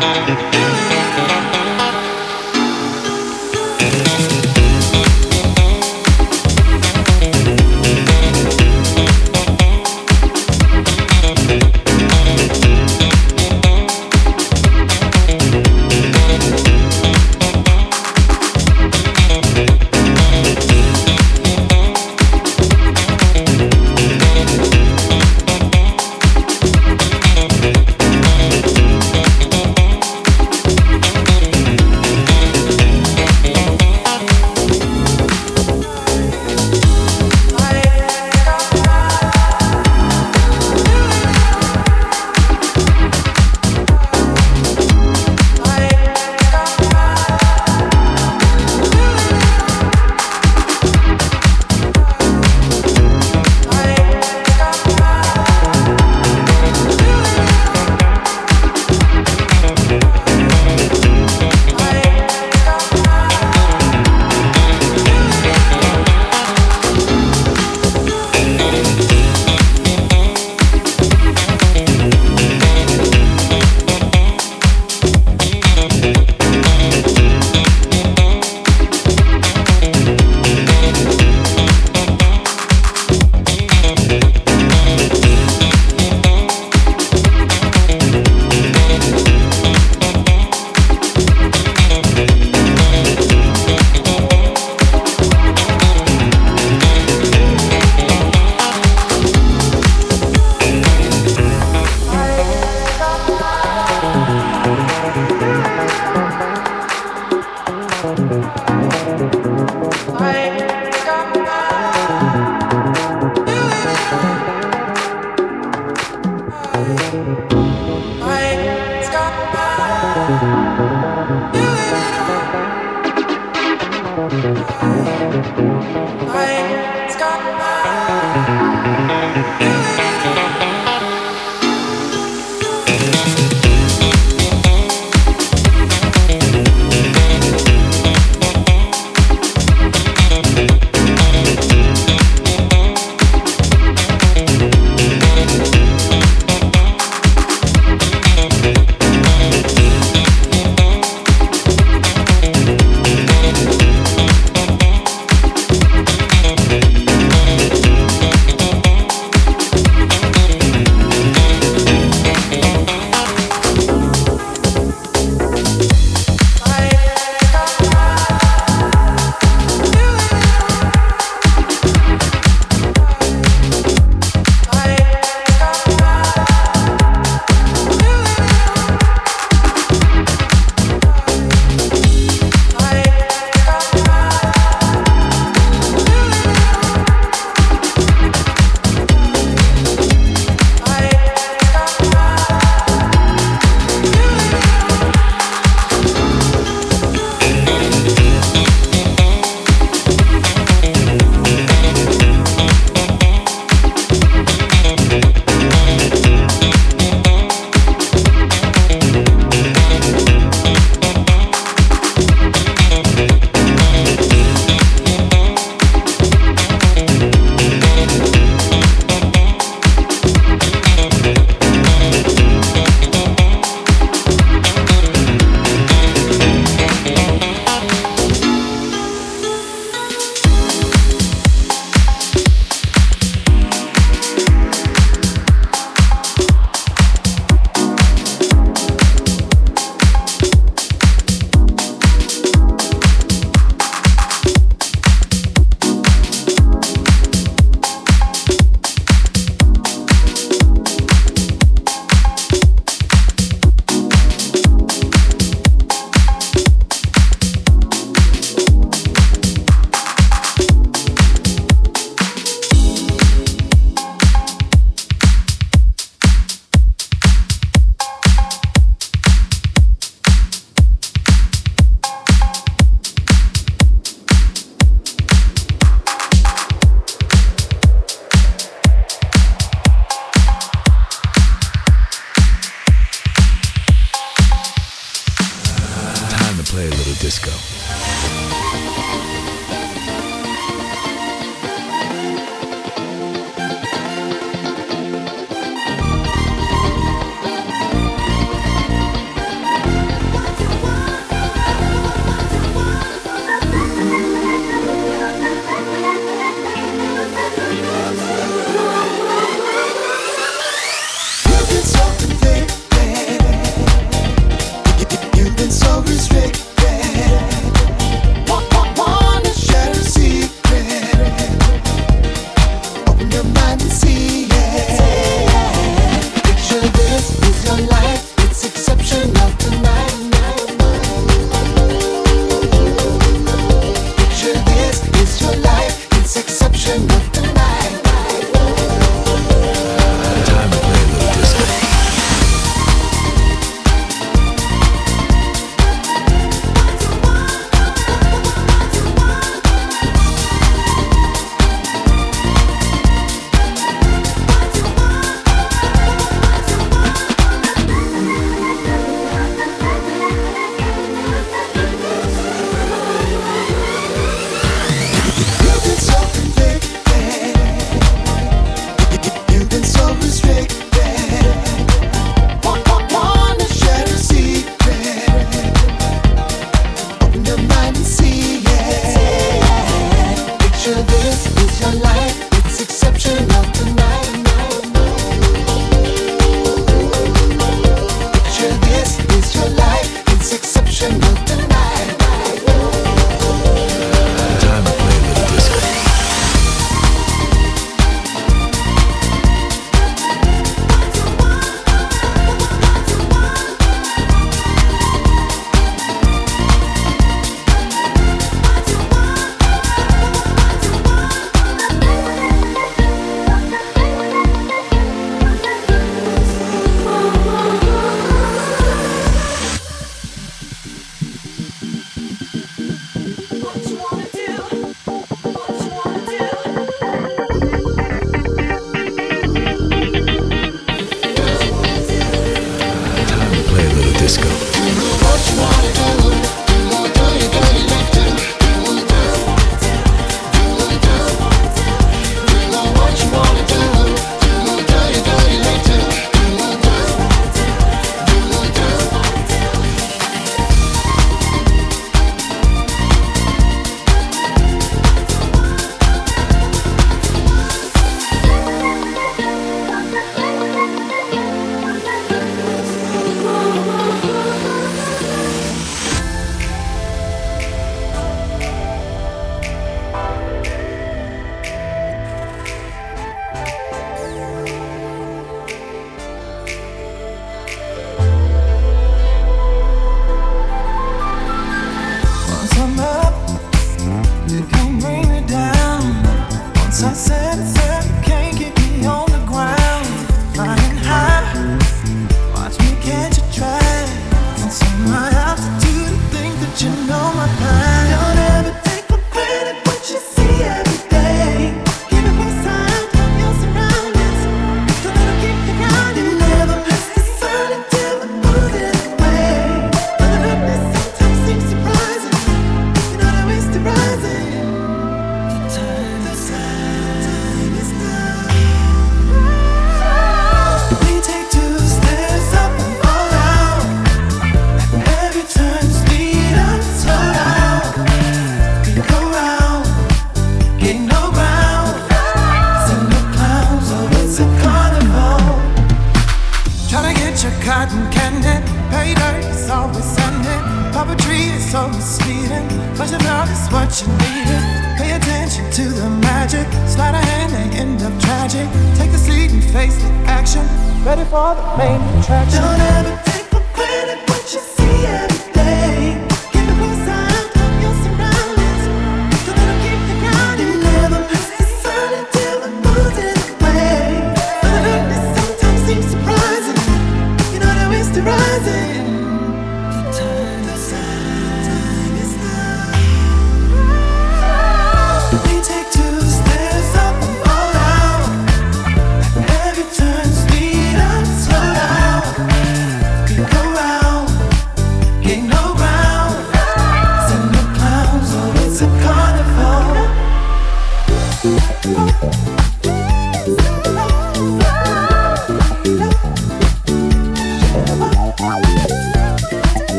Stop.